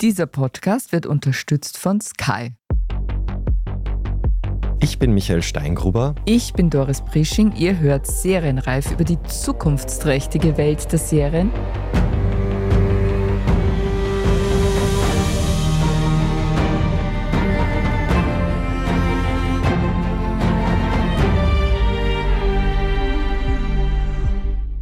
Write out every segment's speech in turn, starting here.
Dieser Podcast wird unterstützt von Sky. Ich bin Michael Steingruber. Ich bin Doris Prisching. Ihr hört Serienreif über die zukunftsträchtige Welt der Serien.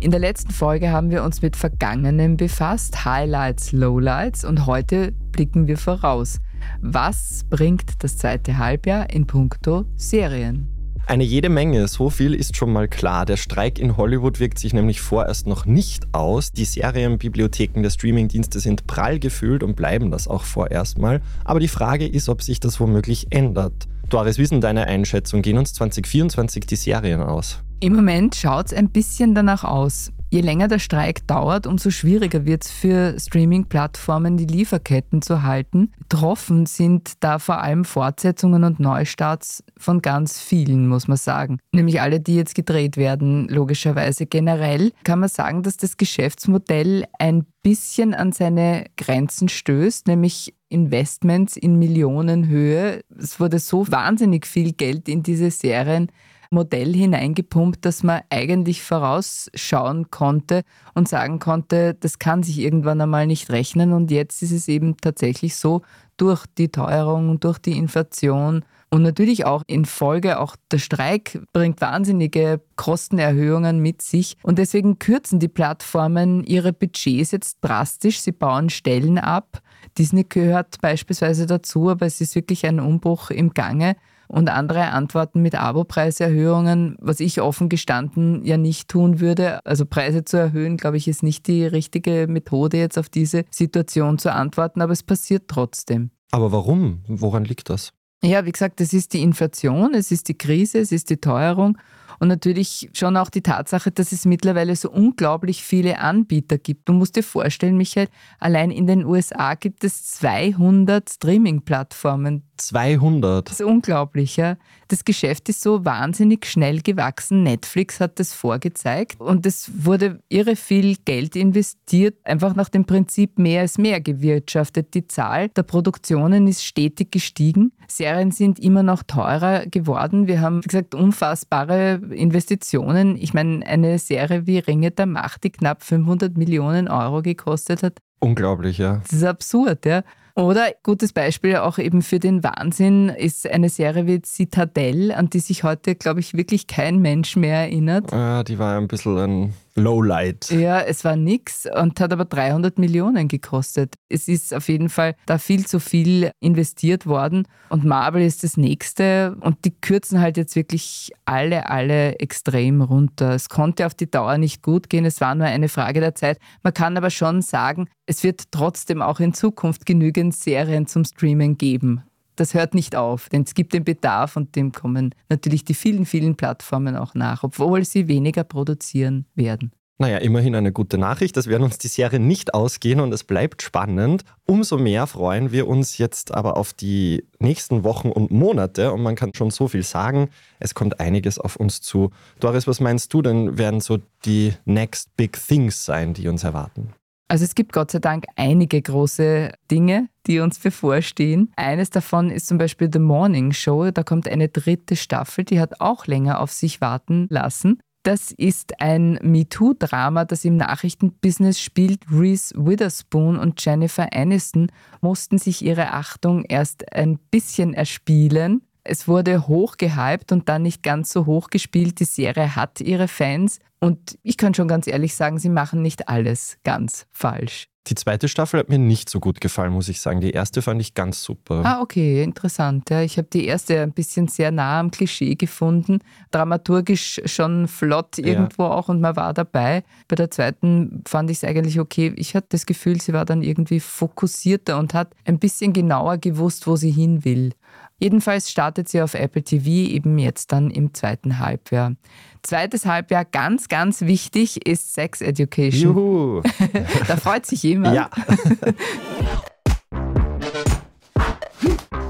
In der letzten Folge haben wir uns mit Vergangenem befasst, Highlights, Lowlights und heute blicken wir voraus. Was bringt das zweite Halbjahr in puncto Serien? Eine jede Menge, so viel ist schon mal klar. Der Streik in Hollywood wirkt sich nämlich vorerst noch nicht aus. Die Serienbibliotheken der Streamingdienste sind prall gefüllt und bleiben das auch vorerst mal. Aber die Frage ist, ob sich das womöglich ändert. Doris, wie ist denn deine Einschätzung? Gehen uns 2024 die Serien aus? Im Moment schaut es ein bisschen danach aus. Je länger der Streik dauert, umso schwieriger wird es für Streaming-Plattformen, die Lieferketten zu halten. Betroffen sind da vor allem Fortsetzungen und Neustarts von ganz vielen, muss man sagen. Nämlich alle, die jetzt gedreht werden, logischerweise. Generell kann man sagen, dass das Geschäftsmodell ein bisschen an seine Grenzen stößt, nämlich Investments in Millionenhöhe. Es wurde so wahnsinnig viel Geld in diese Serien Modell hineingepumpt, dass man eigentlich vorausschauen konnte und sagen konnte, das kann sich irgendwann einmal nicht rechnen. Und jetzt ist es eben tatsächlich so, durch die Teuerung, durch die Inflation und natürlich auch in Folge, auch der Streik bringt wahnsinnige Kostenerhöhungen mit sich. Und deswegen kürzen die Plattformen ihre Budgets jetzt drastisch. Sie bauen Stellen ab. Disney gehört beispielsweise dazu, aber es ist wirklich ein Umbruch im Gange und andere antworten mit Abo-Preiserhöhungen, was ich offen gestanden ja nicht tun würde. Also Preise zu erhöhen, glaube ich, ist nicht die richtige Methode, jetzt auf diese Situation zu antworten, aber es passiert trotzdem. Aber warum? Woran liegt das? Ja, wie gesagt, es ist die Inflation, es ist die Krise, es ist die Teuerung und natürlich schon auch die Tatsache, dass es mittlerweile so unglaublich viele Anbieter gibt. Du musst dir vorstellen, Michael, allein in den USA gibt es 200 Streaming-Plattformen. 200? Das ist unglaublich, ja. Das Geschäft ist so wahnsinnig schnell gewachsen. Netflix hat das vorgezeigt und es wurde irre viel Geld investiert, einfach nach dem Prinzip mehr ist mehr gewirtschaftet. Die Zahl der Produktionen ist stetig gestiegen. Serien sind immer noch teurer geworden. Wir haben, wie gesagt, unfassbare Investitionen. Ich meine, eine Serie wie Ringe der Macht, die knapp 500 Millionen Euro gekostet hat. Unglaublich, ja. Das ist absurd, ja. Oder gutes Beispiel auch eben für den Wahnsinn ist eine Serie wie Citadel, an die sich heute, glaube ich, wirklich kein Mensch mehr erinnert. Ja, die war ein bisschen ein Lowlight. Ja, es war nix und hat aber 300 Millionen gekostet. Es ist auf jeden Fall da viel zu viel investiert worden und Marvel ist das nächste und die kürzen halt jetzt wirklich alle, alle extrem runter. Es konnte auf die Dauer nicht gut gehen, es war nur eine Frage der Zeit. Man kann aber schon sagen, es wird trotzdem auch in Zukunft genügend Serien zum Streamen geben das hört nicht auf, denn es gibt den Bedarf und dem kommen natürlich die vielen, vielen Plattformen auch nach, obwohl sie weniger produzieren werden. Naja, immerhin eine gute Nachricht. Das werden uns die Serie nicht ausgehen und es bleibt spannend. Umso mehr freuen wir uns jetzt aber auf die nächsten Wochen und Monate und man kann schon so viel sagen. Es kommt einiges auf uns zu. Doris, was meinst du denn, werden so die next big things sein, die uns erwarten? Also es gibt Gott sei Dank einige große Dinge, die uns bevorstehen. Eines davon ist zum Beispiel The Morning Show. Da kommt eine dritte Staffel, die hat auch länger auf sich warten lassen. Das ist ein MeToo-Drama, das im Nachrichtenbusiness spielt. Reese Witherspoon und Jennifer Aniston mussten sich ihre Achtung erst ein bisschen erspielen. Es wurde hoch gehypt und dann nicht ganz so hoch gespielt. Die Serie hat ihre Fans und ich kann schon ganz ehrlich sagen, sie machen nicht alles ganz falsch. Die zweite Staffel hat mir nicht so gut gefallen, muss ich sagen. Die erste fand ich ganz super. Ah, okay, interessant. Ja, ich habe die erste ein bisschen sehr nah am Klischee gefunden. Dramaturgisch schon flott irgendwo ja. auch und man war dabei. Bei der zweiten fand ich es eigentlich okay. Ich hatte das Gefühl, sie war dann irgendwie fokussierter und hat ein bisschen genauer gewusst, wo sie hin will. Jedenfalls startet sie auf Apple TV eben jetzt dann im zweiten Halbjahr. Zweites Halbjahr, ganz, ganz wichtig, ist Sex Education. Juhu! da freut sich jemand. Ja.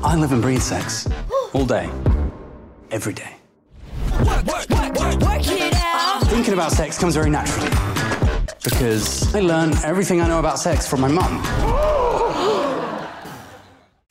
I live and breathe sex. All day. Every day. Thinking about sex comes very naturally. Because I learned everything I know about sex from my mum.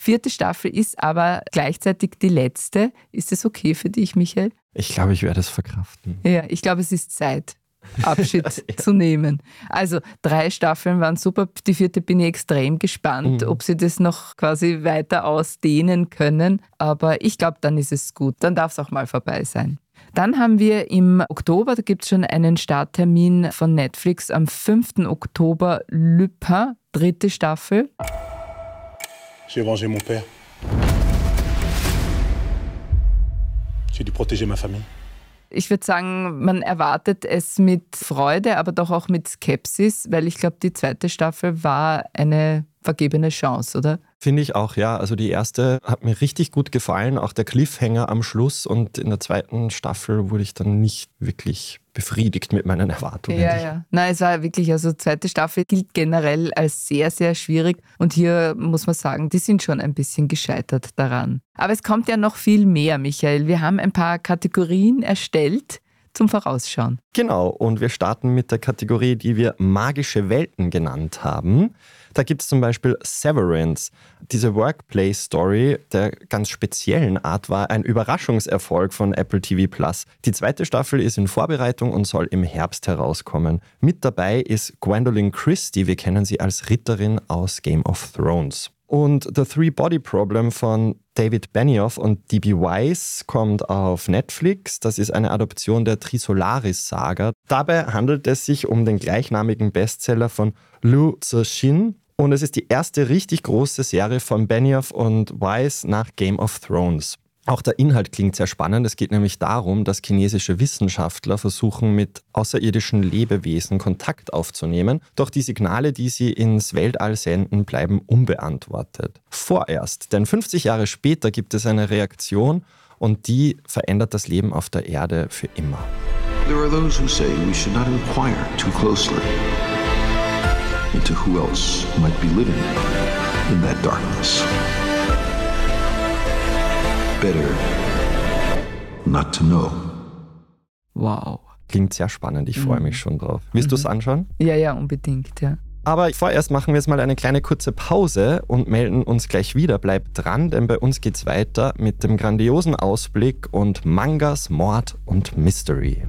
Vierte Staffel ist aber gleichzeitig die letzte. Ist das okay für dich, Michael? Ich glaube, ich werde es verkraften. Ja, ich glaube, es ist Zeit. Abschied ja. zu nehmen. Also drei Staffeln waren super. Die vierte bin ich extrem gespannt, mhm. ob sie das noch quasi weiter ausdehnen können. Aber ich glaube, dann ist es gut. Dann darf es auch mal vorbei sein. Dann haben wir im Oktober, da gibt es schon einen Starttermin von Netflix am 5. Oktober, Lupin, dritte Staffel. J'ai vengé mon père. J'ai dû protéger ma famille. Ich würde sagen, man erwartet es mit Freude, aber doch auch mit Skepsis, weil ich glaube, die zweite Staffel war eine vergebene Chance, oder? Finde ich auch, ja. Also die erste hat mir richtig gut gefallen, auch der Cliffhanger am Schluss und in der zweiten Staffel wurde ich dann nicht wirklich befriedigt mit meinen Erwartungen. Ja, ja. Nein, es war wirklich, also zweite Staffel gilt generell als sehr, sehr schwierig und hier muss man sagen, die sind schon ein bisschen gescheitert daran. Aber es kommt ja noch viel mehr, Michael. Wir haben ein paar Kategorien erstellt zum Vorausschauen. Genau, und wir starten mit der Kategorie, die wir magische Welten genannt haben. Da gibt es zum Beispiel Severance. Diese Workplace-Story der ganz speziellen Art war ein Überraschungserfolg von Apple TV Plus. Die zweite Staffel ist in Vorbereitung und soll im Herbst herauskommen. Mit dabei ist Gwendolyn Christie. Wir kennen sie als Ritterin aus Game of Thrones. Und The Three Body Problem von David Benioff und D.B. Weiss kommt auf Netflix. Das ist eine Adoption der Trisolaris-Saga. Dabei handelt es sich um den gleichnamigen Bestseller von Liu Cixin. Und es ist die erste richtig große Serie von Benioff und Weiss nach Game of Thrones. Auch der Inhalt klingt sehr spannend. Es geht nämlich darum, dass chinesische Wissenschaftler versuchen, mit außerirdischen Lebewesen Kontakt aufzunehmen. Doch die Signale, die sie ins Weltall senden, bleiben unbeantwortet. Vorerst, denn 50 Jahre später gibt es eine Reaktion und die verändert das Leben auf der Erde für immer. There are those who say we should not inquire too closely into who else might be living in that darkness better not to know. Wow. Klingt sehr spannend, ich freue mhm. mich schon drauf. Willst mhm. du es anschauen? Ja, ja, unbedingt, ja. Aber vorerst machen wir jetzt mal eine kleine kurze Pause und melden uns gleich wieder. Bleibt dran, denn bei uns geht's weiter mit dem grandiosen Ausblick und Mangas, Mord und Mystery.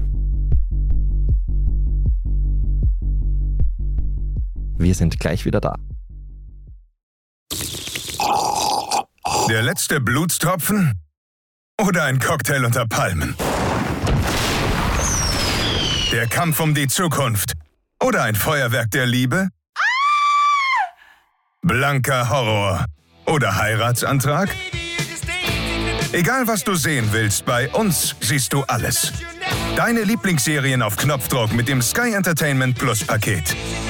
Wir sind gleich wieder da. Der letzte Blutstropfen? Oder ein Cocktail unter Palmen? Der Kampf um die Zukunft? Oder ein Feuerwerk der Liebe? Blanker Horror? Oder Heiratsantrag? Egal was du sehen willst, bei uns siehst du alles. Deine Lieblingsserien auf Knopfdruck mit dem Sky Entertainment Plus Paket.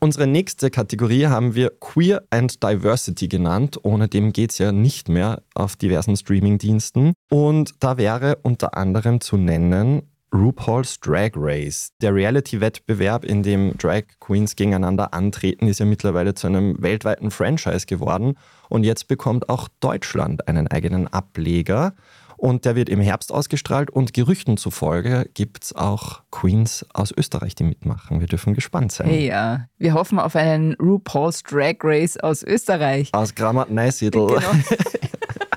Unsere nächste Kategorie haben wir Queer and Diversity genannt. Ohne dem geht es ja nicht mehr auf diversen Streamingdiensten. Und da wäre unter anderem zu nennen RuPaul's Drag Race. Der Reality-Wettbewerb, in dem Drag Queens gegeneinander antreten, ist ja mittlerweile zu einem weltweiten Franchise geworden. Und jetzt bekommt auch Deutschland einen eigenen Ableger. Und der wird im Herbst ausgestrahlt und Gerüchten zufolge gibt es auch Queens aus Österreich, die mitmachen. Wir dürfen gespannt sein. Hey, ja, wir hoffen auf einen RuPaul's Drag Race aus Österreich. Aus Grammat-Neusiedl. Genau.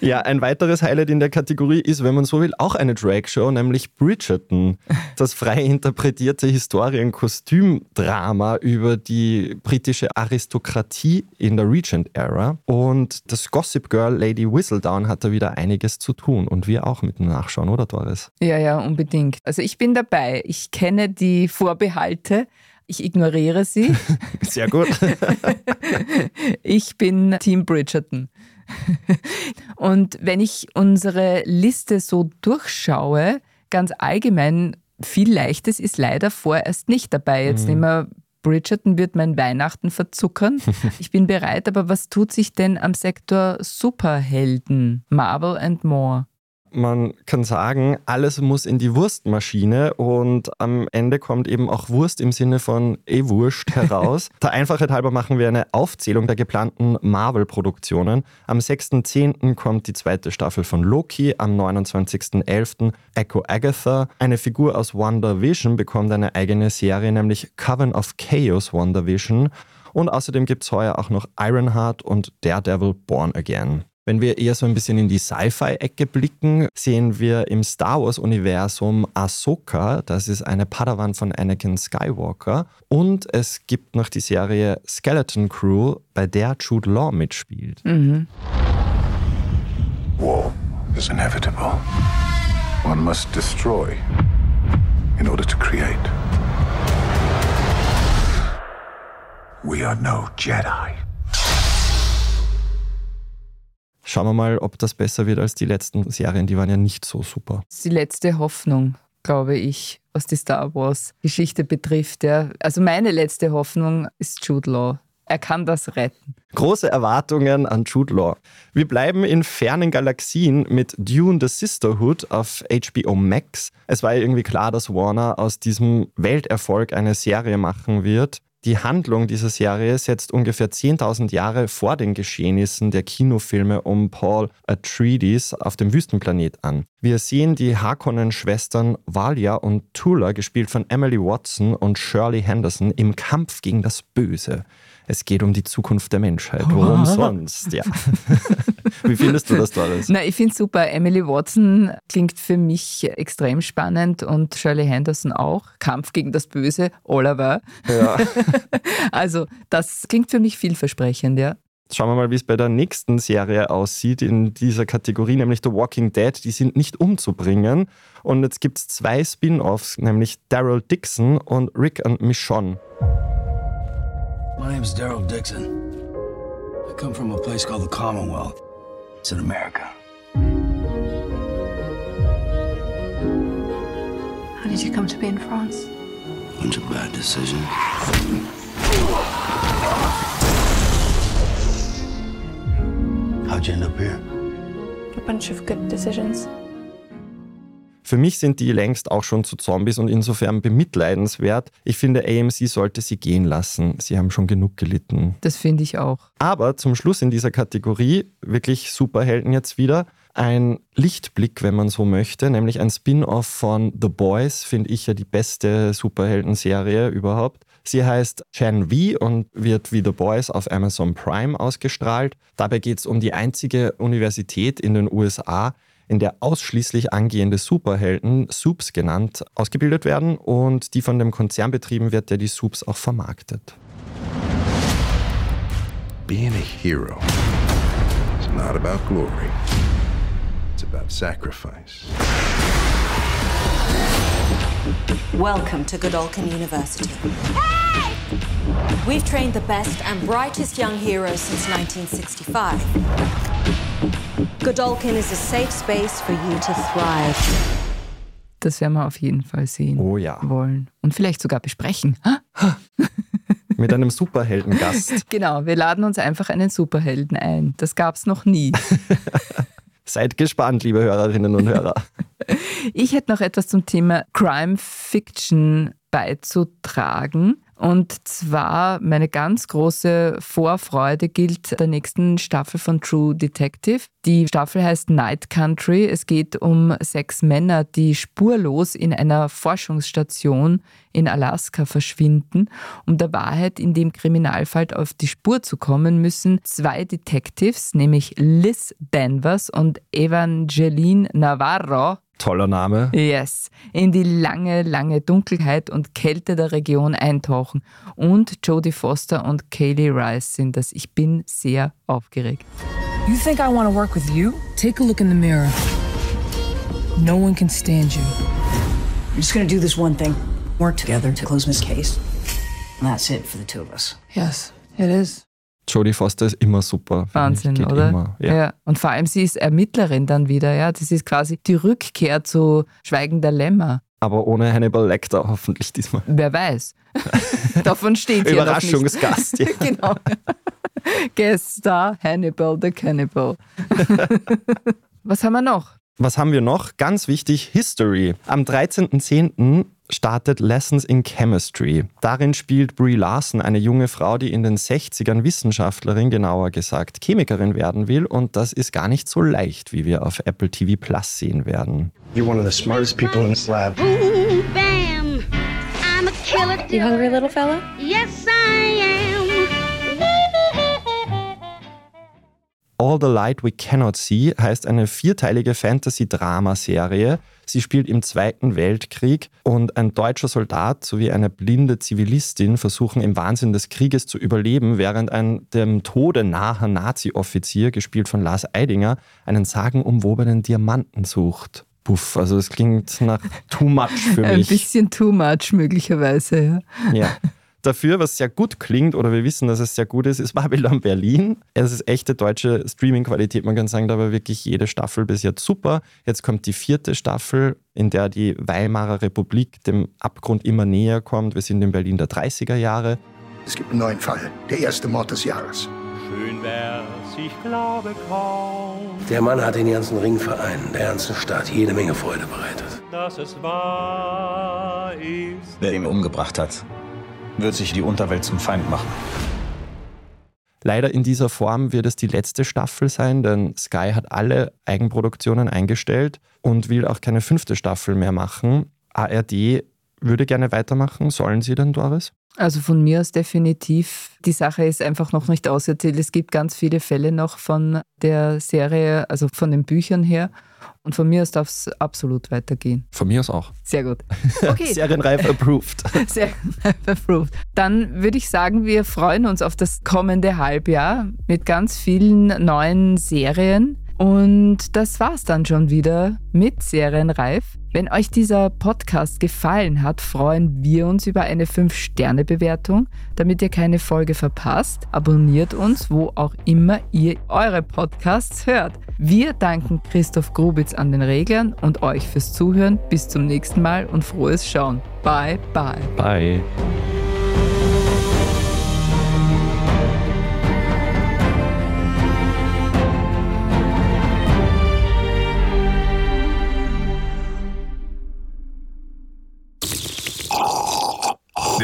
Ja, ein weiteres Highlight in der Kategorie ist, wenn man so will, auch eine Drag-Show, nämlich Bridgerton. Das frei interpretierte Historien-Kostümdrama über die britische Aristokratie in der Regent-Ära. Und das Gossip Girl Lady Whistledown hat da wieder einiges zu tun. Und wir auch mit dem Nachschauen, oder Doris? Ja, ja, unbedingt. Also ich bin dabei. Ich kenne die Vorbehalte. Ich ignoriere sie. Sehr gut. ich bin Team Bridgerton. Und wenn ich unsere Liste so durchschaue, ganz allgemein, viel Leichtes ist leider vorerst nicht dabei. Jetzt mhm. nehmen wir Bridgerton wird mein Weihnachten verzuckern. ich bin bereit, aber was tut sich denn am Sektor Superhelden? Marvel and More. Man kann sagen, alles muss in die Wurstmaschine und am Ende kommt eben auch Wurst im Sinne von eh Wurst heraus. der Einfachheit halber machen wir eine Aufzählung der geplanten Marvel-Produktionen. Am 6.10. kommt die zweite Staffel von Loki, am 29.11. Echo Agatha. Eine Figur aus WandaVision bekommt eine eigene Serie, nämlich Coven of Chaos WandaVision. Und außerdem gibt es heuer auch noch Ironheart und Daredevil Born Again. Wenn wir eher so ein bisschen in die Sci-Fi-Ecke blicken, sehen wir im Star Wars-Universum Ahsoka, das ist eine Padawan von Anakin Skywalker. Und es gibt noch die Serie Skeleton Crew, bei der Jude Law mitspielt. Mhm. War is inevitable. One must destroy in order to create. We are no Jedi. Schauen wir mal, ob das besser wird als die letzten Serien. Die waren ja nicht so super. Das ist die letzte Hoffnung, glaube ich, was die Star Wars-Geschichte betrifft. Ja. Also meine letzte Hoffnung ist Jude Law. Er kann das retten. Große Erwartungen an Jude Law. Wir bleiben in fernen Galaxien mit Dune the Sisterhood auf HBO Max. Es war ja irgendwie klar, dass Warner aus diesem Welterfolg eine Serie machen wird. Die Handlung dieser Serie setzt ungefähr 10.000 Jahre vor den Geschehnissen der Kinofilme um Paul Atreides auf dem Wüstenplanet an. Wir sehen die Harkonnen-Schwestern Valia und Tula, gespielt von Emily Watson und Shirley Henderson, im Kampf gegen das Böse. Es geht um die Zukunft der Menschheit. Worum sonst? Ja. Wie findest du das, Doris? Na, ich finde es super. Emily Watson klingt für mich extrem spannend und Shirley Henderson auch. Kampf gegen das Böse, Oliver. Ja. also, das klingt für mich vielversprechend, ja. Schauen wir mal, wie es bei der nächsten Serie aussieht in dieser Kategorie, nämlich The Walking Dead. Die sind nicht umzubringen. Und jetzt gibt es zwei Spin-offs, nämlich Daryl Dixon und Rick and Michonne. My name is Daryl Dixon. I come from a place called the Commonwealth. It's in America. How did you come to be in France? A bunch of bad decisions. How'd you end up here? A bunch of good decisions. Für mich sind die längst auch schon zu Zombies und insofern bemitleidenswert. Ich finde, AMC sollte sie gehen lassen. Sie haben schon genug gelitten. Das finde ich auch. Aber zum Schluss in dieser Kategorie, wirklich Superhelden jetzt wieder, ein Lichtblick, wenn man so möchte, nämlich ein Spin-off von The Boys, finde ich ja die beste Superhelden-Serie überhaupt. Sie heißt Gen V und wird wie The Boys auf Amazon Prime ausgestrahlt. Dabei geht es um die einzige Universität in den USA, in der ausschließlich angehende Superhelden, Soups genannt, ausgebildet werden und die von dem Konzern betrieben wird, der die Soups auch vermarktet. Being a hero is not about glory. It's about sacrifice. Welcome to Godolphin University. We've trained the best and brightest young heroes since 1965. Godolphin is a safe space for you to thrive. Das werden wir auf jeden Fall sehen oh ja. wollen. Und vielleicht sogar besprechen. Mit einem Superheldengast. Genau, wir laden uns einfach einen Superhelden ein. Das gab es noch nie. Seid gespannt, liebe Hörerinnen und Hörer. Ich hätte noch etwas zum Thema Crime Fiction beizutragen. Und zwar meine ganz große Vorfreude gilt der nächsten Staffel von True Detective. Die Staffel heißt Night Country. Es geht um sechs Männer, die spurlos in einer Forschungsstation in Alaska verschwinden. Um der Wahrheit in dem Kriminalfall auf die Spur zu kommen, müssen zwei Detectives, nämlich Liz Danvers und Evangeline Navarro, Toller Name. Yes. In die lange, lange Dunkelheit und Kälte der Region eintauchen. Und Jodie Foster und Kaylee Rice sind das. Ich bin sehr aufgeregt. You think I want to work with you? Take a look in the mirror. No one can stand you. I'm just gonna do this one thing. Work together to close this case. And that's it for the two of us. Yes, it is. Jodie Foster ist immer super. Wahnsinn, oder? Immer, ja. ja. Und vor allem, sie ist Ermittlerin dann wieder, ja. Das ist quasi die Rückkehr zu Schweigen der Lämmer. Aber ohne Hannibal Lecter hoffentlich diesmal. Wer weiß. Davon steht hier noch nicht. Überraschungsgast. Ja. genau. Guest Star Hannibal the Cannibal. Was haben wir noch? Was haben wir noch? Ganz wichtig, History. Am 13.10. startet Lessons in Chemistry. Darin spielt Brie Larson eine junge Frau, die in den 60ern Wissenschaftlerin, genauer gesagt Chemikerin werden will. Und das ist gar nicht so leicht, wie wir auf Apple TV Plus sehen werden. You're one of the smartest people in this lab. Boom, bam. I'm a killer. You hungry, little fella? Yes, I am. All the Light We Cannot See heißt eine vierteilige Fantasy-Drama-Serie. Sie spielt im Zweiten Weltkrieg und ein deutscher Soldat sowie eine blinde Zivilistin versuchen im Wahnsinn des Krieges zu überleben, während ein dem Tode naher Nazi-Offizier, gespielt von Lars Eidinger, einen sagenumwobenen Diamanten sucht. Puff, also es klingt nach too much für mich. Ein bisschen too much möglicherweise, ja. Ja. Dafür, was sehr gut klingt, oder wir wissen, dass es sehr gut ist, ist Babylon Berlin. Es ist echte deutsche Streaming-Qualität. Man kann sagen, da war wirklich jede Staffel bis jetzt super. Jetzt kommt die vierte Staffel, in der die Weimarer Republik dem Abgrund immer näher kommt. Wir sind in Berlin der 30er Jahre. Es gibt einen neuen Fall. Der erste Mord des Jahres. Schön wär's, ich glaube kaum, Der Mann hat den ganzen Ringverein, der ganzen Stadt, jede Menge Freude bereitet. dass es wahr ist. Wer ihn umgebracht hat, wird sich die Unterwelt zum Feind machen. Leider in dieser Form wird es die letzte Staffel sein, denn Sky hat alle Eigenproduktionen eingestellt und will auch keine fünfte Staffel mehr machen. ARD würde gerne weitermachen. Sollen sie denn, Doris? Also von mir aus definitiv. Die Sache ist einfach noch nicht auserzählt. Es gibt ganz viele Fälle noch von der Serie, also von den Büchern her. Und von mir aus darf es absolut weitergehen. Von mir aus auch. Sehr gut. Okay. Serienreif approved. Sehr approved. Dann würde ich sagen, wir freuen uns auf das kommende Halbjahr mit ganz vielen neuen Serien. Und das war's dann schon wieder mit Serienreif. Wenn euch dieser Podcast gefallen hat, freuen wir uns über eine 5-Sterne-Bewertung. Damit ihr keine Folge verpasst, abonniert uns, wo auch immer ihr eure Podcasts hört. Wir danken Christoph Grubitz an den Reglern und euch fürs Zuhören. Bis zum nächsten Mal und frohes Schauen. Bye, bye. Bye.